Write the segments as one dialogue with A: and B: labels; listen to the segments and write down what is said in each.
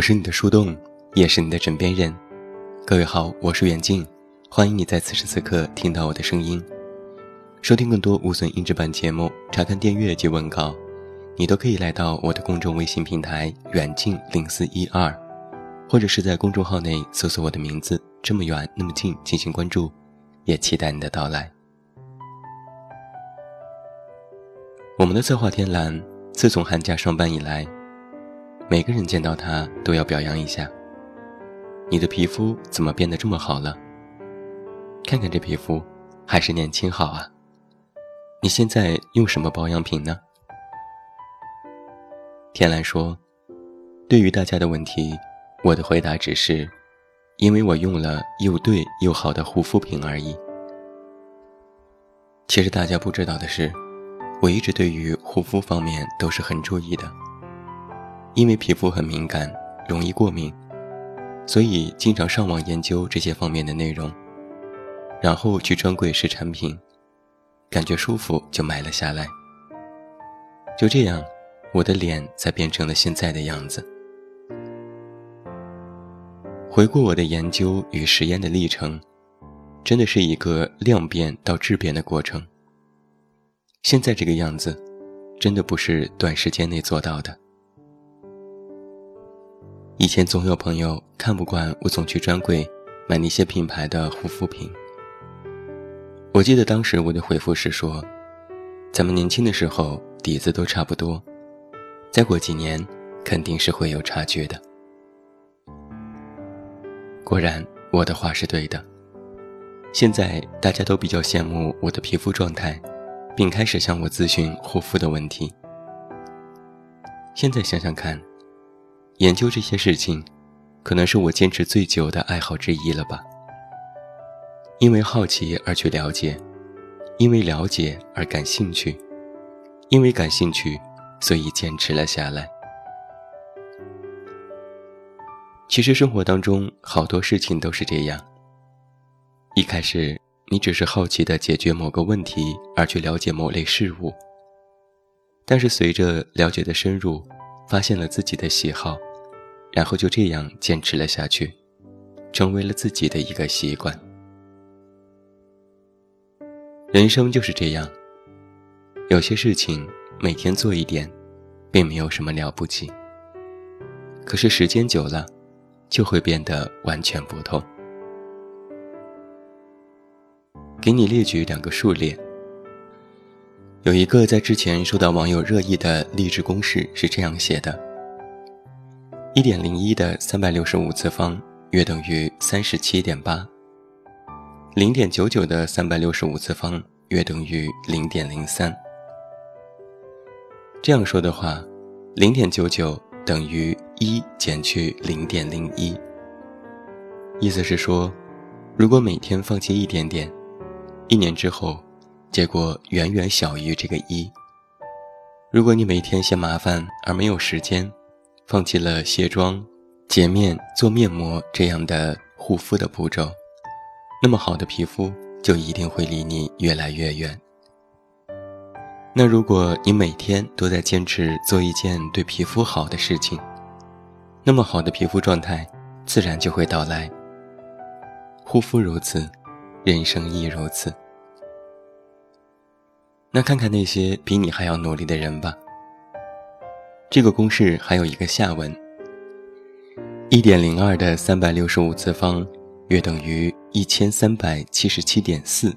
A: 我是你的树洞，也是你的枕边人。各位好，我是远近，欢迎你在此时此刻听到我的声音。收听更多无损音质版节目，查看订阅及文稿，你都可以来到我的公众微信平台远近零四一二，或者是在公众号内搜索我的名字“这么远那么近”进行关注，也期待你的到来。我们的策划天蓝，自从寒假上班以来。每个人见到他都要表扬一下。你的皮肤怎么变得这么好了？看看这皮肤，还是年轻好啊。你现在用什么保养品呢？天蓝说：“对于大家的问题，我的回答只是，因为我用了又对又好的护肤品而已。”其实大家不知道的是，我一直对于护肤方面都是很注意的。因为皮肤很敏感，容易过敏，所以经常上网研究这些方面的内容，然后去专柜试产品，感觉舒服就买了下来。就这样，我的脸才变成了现在的样子。回顾我的研究与实验的历程，真的是一个量变到质变的过程。现在这个样子，真的不是短时间内做到的。以前总有朋友看不惯我总去专柜买那些品牌的护肤品。我记得当时我的回复是说：“咱们年轻的时候底子都差不多，再过几年肯定是会有差距的。”果然，我的话是对的。现在大家都比较羡慕我的皮肤状态，并开始向我咨询护肤的问题。现在想想看。研究这些事情，可能是我坚持最久的爱好之一了吧。因为好奇而去了解，因为了解而感兴趣，因为感兴趣，所以坚持了下来。其实生活当中好多事情都是这样。一开始你只是好奇的解决某个问题而去了解某类事物，但是随着了解的深入，发现了自己的喜好。然后就这样坚持了下去，成为了自己的一个习惯。人生就是这样，有些事情每天做一点，并没有什么了不起。可是时间久了，就会变得完全不同。给你列举两个数列，有一个在之前受到网友热议的励志公式是这样写的。一点零一的三百六十五次方约等于三十七点八。零点九九的三百六十五次方约等于零点零三。这样说的话，零点九九等于一减去零点零一。意思是说，如果每天放弃一点点，一年之后，结果远远小于这个一。如果你每天嫌麻烦而没有时间。放弃了卸妆、洁面、做面膜这样的护肤的步骤，那么好的皮肤就一定会离你越来越远。那如果你每天都在坚持做一件对皮肤好的事情，那么好的皮肤状态自然就会到来。护肤如此，人生亦如此。那看看那些比你还要努力的人吧。这个公式还有一个下文：一点零二的三百六十五次方约等于一千三百七十七点四。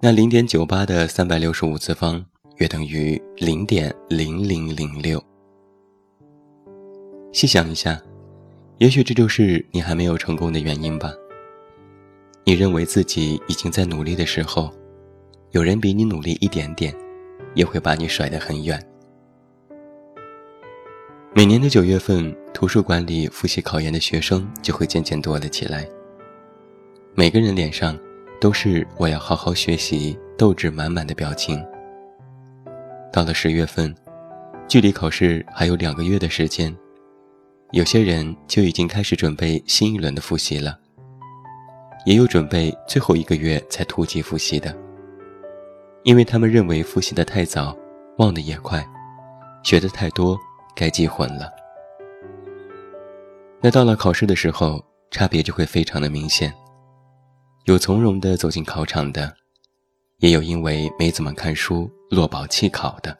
A: 那零点九八的三百六十五次方约等于零点零零零六。细想一下，也许这就是你还没有成功的原因吧。你认为自己已经在努力的时候，有人比你努力一点点，也会把你甩得很远。每年的九月份，图书馆里复习考研的学生就会渐渐多了起来。每个人脸上都是“我要好好学习”、斗志满满的表情。到了十月份，距离考试还有两个月的时间，有些人就已经开始准备新一轮的复习了，也有准备最后一个月才突击复习的，因为他们认为复习的太早，忘得也快，学的太多。该记混了。
B: 那到了考试的时候，差别就会非常的明显。有从容的走进考场的，也有因为没怎么看书落榜弃考的。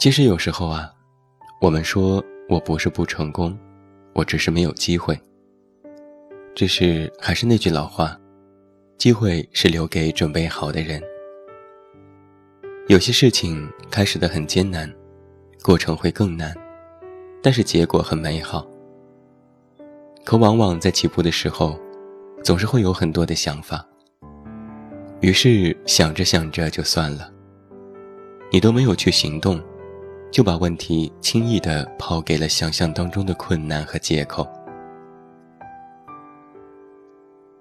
B: 其实有时候啊，我们说我不是不成功，我只是没有机会。只是还是那句老话，机会是留给准备好的人。有些事情开始的很艰难，过程会更难。但是结果很美好，可往往在起步的时候，总是会有很多的想法。于是想着想着就算了，你都没有去行动，就把问题轻易的抛给了想象当中的困难和借口。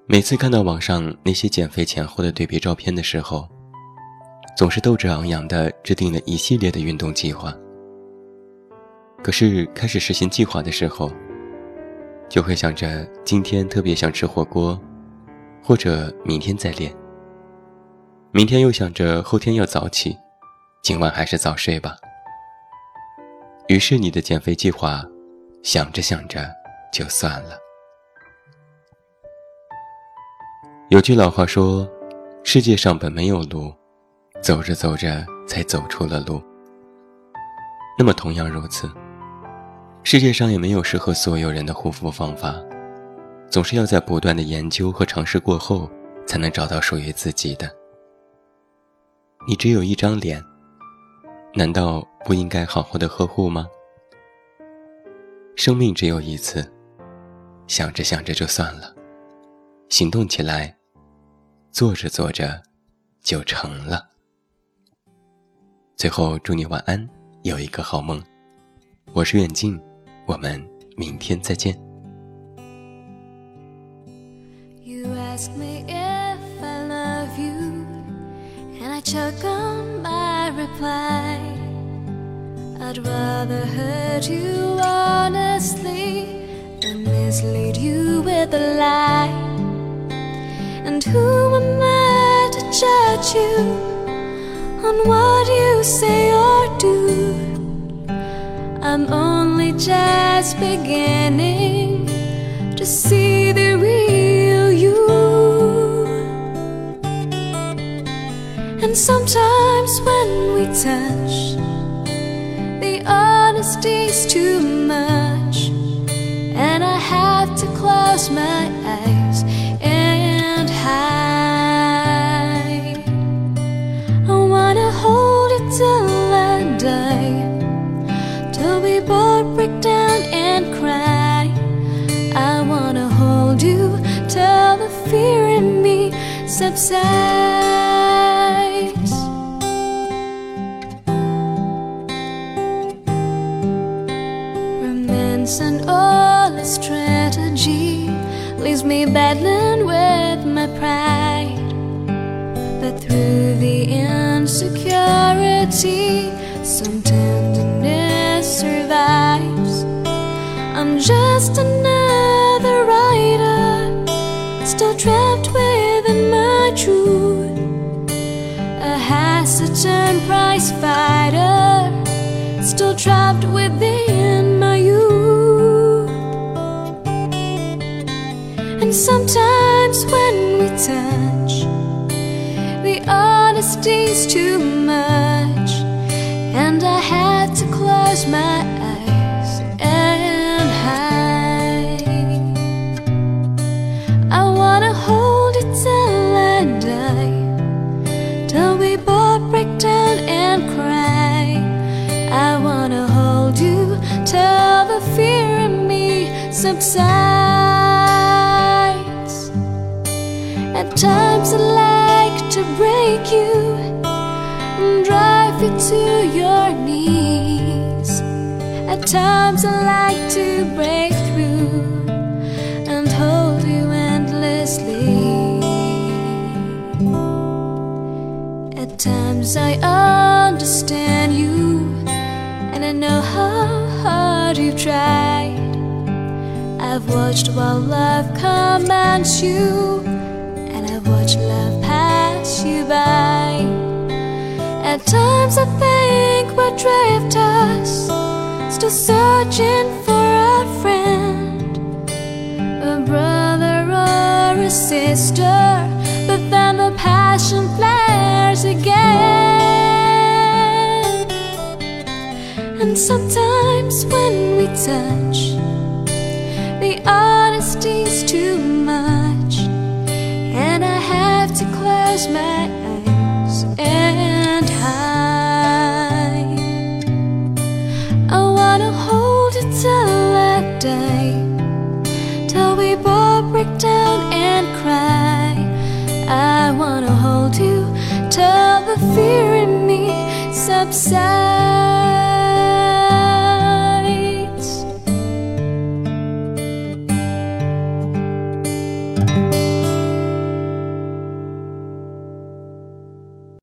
B: 每次看到网上那些减肥前后的对比照片的时候，总是斗志昂扬的制定了一系列的运动计划。可是开始实行计划的时候，就会想着今天特别想吃火锅，或者明天再练。明天又想着后天要早起，今晚还是早睡吧。于是你的减肥计划，想着想着就算了。有句老话说：“世界上本没有路，走着走着才走出了路。”那么同样如此。世界上也没有适合所有人的护肤方法，总是要在不断的研究和尝试过后，才能找到属于自己的。你只有一张脸，难道不应该好好的呵护吗？生命只有一次，想着想着就算了，行动起来，做着做着就成了。最后祝你晚安，有一个好梦。我是远近。我们明天再见。You ask me if I love you, and I choke on my reply. I'd rather hurt you honestly than mislead you with a lie. And who am I to judge you on what you Say or do? I'm only just beginning to see the real you. And sometimes when we touch, the honesty's too much, and I have to close my subsides. Romance and all its strategy leaves me battling with my pride. But through the insecurity, some And sometimes when we touch, the honesty's too much, and I had to close my eyes and hide. I wanna hold it till I die, till we both break down and cry. I wanna hold you till the fear in me subsides. You and drive you to your knees. At times I like to break through and hold you endlessly. At times I understand you, and I know how hard you've tried. I've watched while love commands you, and I've watched love you by. At times I think we're drifters, still searching for a friend, a brother or a sister. But then the passion flares again. And sometimes when we touch, the honesty's too much, and I have to close my eyes and hide. I wanna hold it till that day, till we both break down and cry. I wanna hold you till the fear in me subsides.